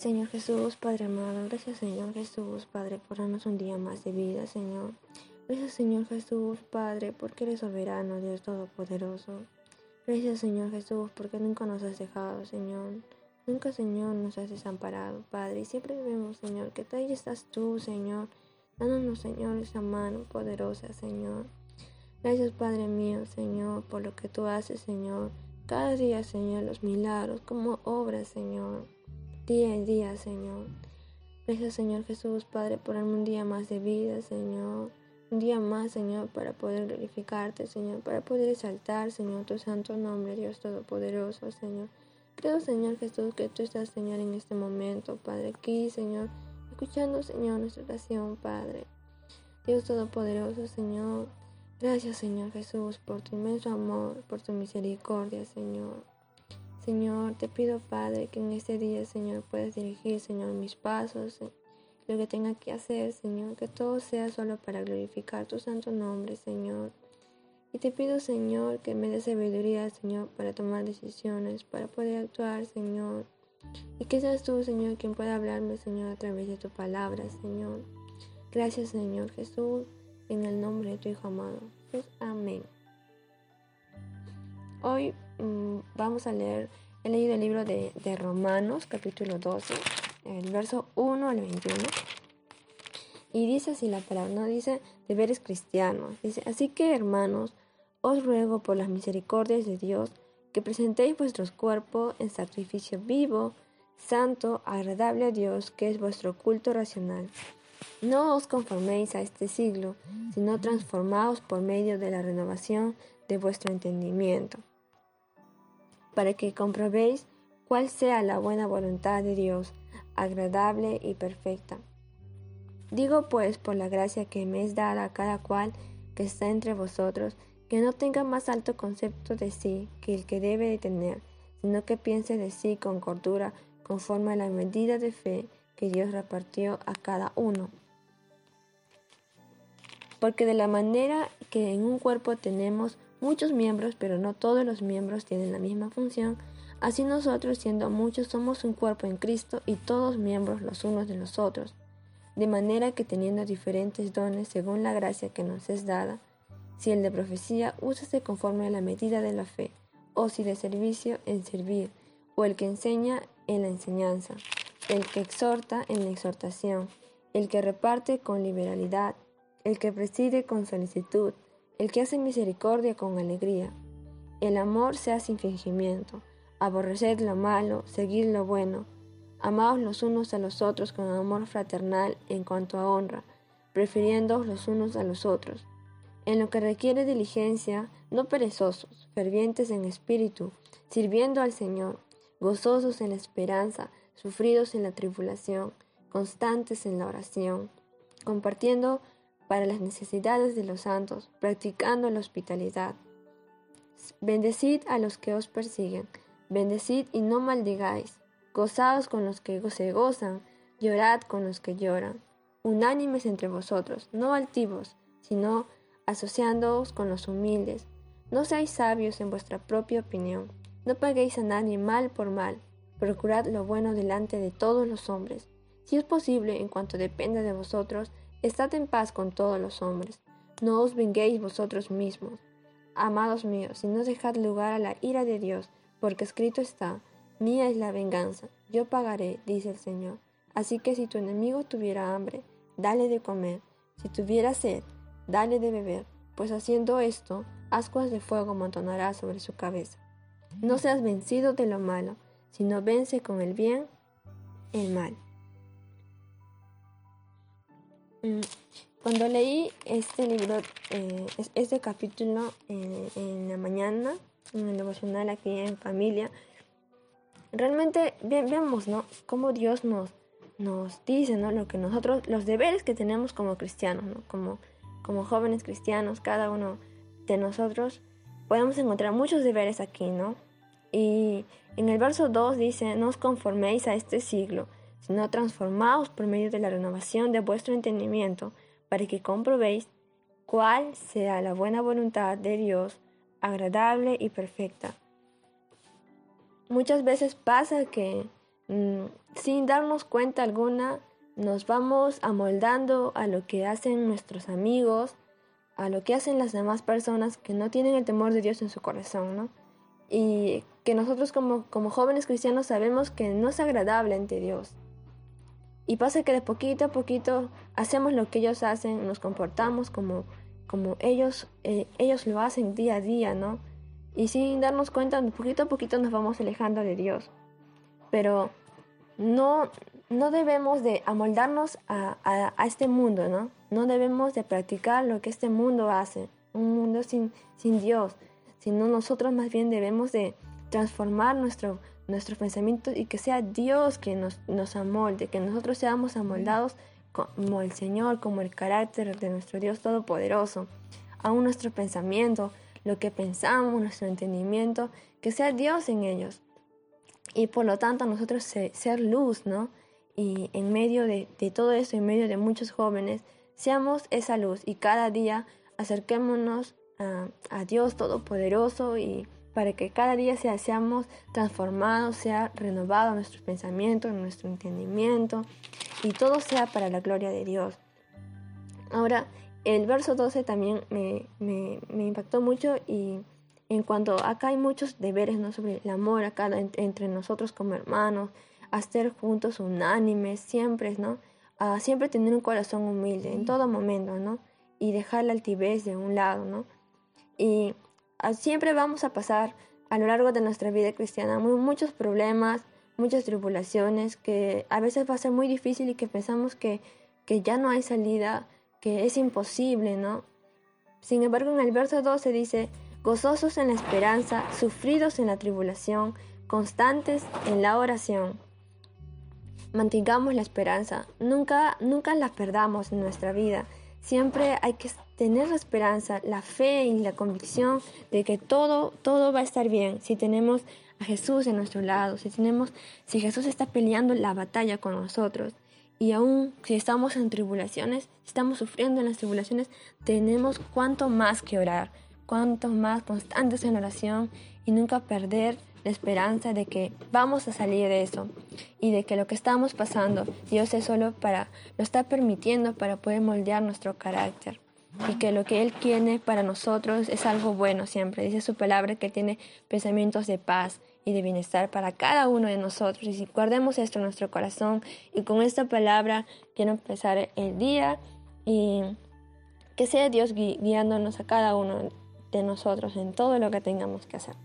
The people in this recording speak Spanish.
Señor Jesús, Padre amado, gracias Señor Jesús, Padre, por darnos un día más de vida, Señor. Gracias Señor Jesús, Padre, porque eres soberano, Dios Todopoderoso. Gracias Señor Jesús, porque nunca nos has dejado, Señor. Nunca, Señor, nos has desamparado, Padre. Y siempre vemos, Señor, que ahí estás tú, Señor. Dándonos, Señor, esa mano poderosa, Señor. Gracias, Padre mío, Señor, por lo que tú haces, Señor. Cada día, Señor, los milagros como obras, Señor día en día, Señor. Gracias, Señor Jesús, Padre, por darme un día más de vida, Señor. Un día más, Señor, para poder glorificarte, Señor, para poder exaltar, Señor, tu santo nombre, Dios Todopoderoso, Señor. Creo, Señor Jesús, que tú estás, Señor, en este momento, Padre, aquí, Señor, escuchando, Señor, nuestra oración, Padre. Dios Todopoderoso, Señor. Gracias, Señor Jesús, por tu inmenso amor, por tu misericordia, Señor. Señor, te pido, Padre, que en este día, Señor, puedas dirigir, Señor, mis pasos, eh, lo que tenga que hacer, Señor, que todo sea solo para glorificar tu santo nombre, Señor. Y te pido, Señor, que me dé sabiduría, Señor, para tomar decisiones, para poder actuar, Señor. Y que seas tú, Señor, quien pueda hablarme, Señor, a través de tu palabra, Señor. Gracias, Señor Jesús, en el nombre de tu Hijo amado. amén. Hoy vamos a leer, he leído el libro de, Romanos, capítulo 12, el verso 1 al 21. Y dice así la palabra, no dice deberes cristianos. Dice, así que hermanos, os ruego por las misericordias de Dios que presentéis vuestros cuerpos en sacrificio vivo, santo, agradable a Dios, que es vuestro culto racional. No os conforméis a este siglo, sino transformaos por medio de la renovación de vuestro entendimiento para que comprobéis cuál sea la buena voluntad de Dios, agradable y perfecta. Digo pues por la gracia que me es dada a cada cual que está entre vosotros, que no tenga más alto concepto de sí que el que debe de tener, sino que piense de sí con cordura, conforme a la medida de fe que Dios repartió a cada uno. Porque de la manera que en un cuerpo tenemos muchos miembros, pero no todos los miembros tienen la misma función. Así nosotros, siendo muchos, somos un cuerpo en Cristo y todos miembros los unos de los otros. De manera que teniendo diferentes dones según la gracia que nos es dada, si el de profecía, úsase conforme a la medida de la fe, o si de servicio, en servir, o el que enseña, en la enseñanza, el que exhorta, en la exhortación, el que reparte con liberalidad, el que preside con solicitud, el que hace misericordia con alegría. El amor sea sin fingimiento. Aborreced lo malo, seguid lo bueno. Amaos los unos a los otros con amor fraternal en cuanto a honra, prefiriendo los unos a los otros. En lo que requiere diligencia, no perezosos, fervientes en espíritu, sirviendo al Señor, gozosos en la esperanza, sufridos en la tribulación, constantes en la oración, compartiendo para las necesidades de los santos, practicando la hospitalidad. Bendecid a los que os persiguen, bendecid y no maldigáis, gozaos con los que se gozan, llorad con los que lloran, unánimes entre vosotros, no altivos, sino asociándoos con los humildes. No seáis sabios en vuestra propia opinión, no paguéis a nadie mal por mal, procurad lo bueno delante de todos los hombres. Si es posible, en cuanto dependa de vosotros, Estad en paz con todos los hombres. No os venguéis vosotros mismos. Amados míos, si no dejad lugar a la ira de Dios, porque escrito está, mía es la venganza, yo pagaré, dice el Señor. Así que si tu enemigo tuviera hambre, dale de comer, si tuviera sed, dale de beber, pues haciendo esto, ascuas de fuego montonará sobre su cabeza. No seas vencido de lo malo, sino vence con el bien el mal. Mm, cuando leí este libro, eh, este capítulo en, la mañana, en el devocional aquí en familia, realmente vemos, ¿no? Cómo Dios nos, nos dice, ¿no? Lo que nosotros, los deberes que tenemos como cristianos, ¿no? Como, como jóvenes cristianos, cada uno de nosotros, podemos encontrar muchos deberes aquí, ¿no? Y en el verso 2 dice, no os conforméis a este siglo, sino transformaos por medio de la renovación de vuestro entendimiento, para que comprobéis cuál sea la buena voluntad de Dios, agradable y perfecta. Muchas veces pasa que mm, sin darnos cuenta alguna, nos vamos amoldando a lo que hacen nuestros amigos, a lo que hacen las demás personas que no tienen el temor de Dios en su corazón, ¿no? Y que nosotros como, como jóvenes cristianos sabemos que no es agradable ante Dios. Y pasa que de poquito a poquito hacemos lo que ellos hacen, nos comportamos como, como ellos, eh, ellos lo hacen día a día, ¿no? Y sin darnos cuenta, poquito a poquito nos vamos alejando de Dios. Pero no, no debemos de amoldarnos a, a, este mundo, ¿no? No debemos de practicar lo que este mundo hace, un mundo sin, sin Dios, sino nosotros más bien debemos de transformar nuestro, nuestros pensamientos y que sea Dios quien nos, nos amolde, que nosotros seamos amoldados como el Señor, como el carácter de nuestro Dios Todopoderoso. Aún nuestro pensamiento, lo que pensamos, nuestro entendimiento, que sea Dios en ellos. Y por lo tanto nosotros ser luz, ¿no? Y en medio de, todo eso, en medio de muchos jóvenes, seamos esa luz y cada día acerquémonos a, a Dios Todopoderoso y para que cada día sea, seamos transformados, sea renovado nuestros pensamientos, nuestro entendimiento y todo sea para la gloria de Dios. Ahora, el verso 12 también me, me, me impactó mucho y en cuanto acá hay muchos deberes ¿no? sobre el amor acá entre nosotros como hermanos, a estar juntos unánimes, siempre, ¿no? A siempre tener un corazón humilde en todo momento, ¿no? Y dejar la altivez de un lado, ¿no? Y siempre vamos a pasar a lo largo de nuestra vida cristiana muchos problemas, muchas tribulaciones, que a veces va a ser muy difícil y que pensamos que, que ya no hay salida, que es imposible, ¿no? Sin embargo, en el verso 12 dice, gozosos en la esperanza, sufridos en la tribulación, constantes en la oración. Mantengamos la esperanza, nunca, nunca la perdamos en nuestra vida. Siempre hay que tener la esperanza, la fe y la convicción de que todo, todo va a estar bien si tenemos a Jesús en nuestro lado, si tenemos, si Jesús está peleando la batalla con nosotros. Y aún si estamos en tribulaciones, estamos sufriendo en las tribulaciones, tenemos cuanto más que orar, cuanto más constantes en oración y nunca perder la esperanza de que vamos a salir de eso y de que lo que estamos pasando, Dios es solo para, lo está permitiendo para poder moldear nuestro carácter y que lo que Él quiere para nosotros es algo bueno siempre. Dice su palabra que tiene pensamientos de paz y de bienestar para cada uno de nosotros. Y si guardemos esto en nuestro corazón y con esta palabra quiero empezar el día y que sea Dios guiándonos a cada uno de nosotros en todo lo que tengamos que hacer.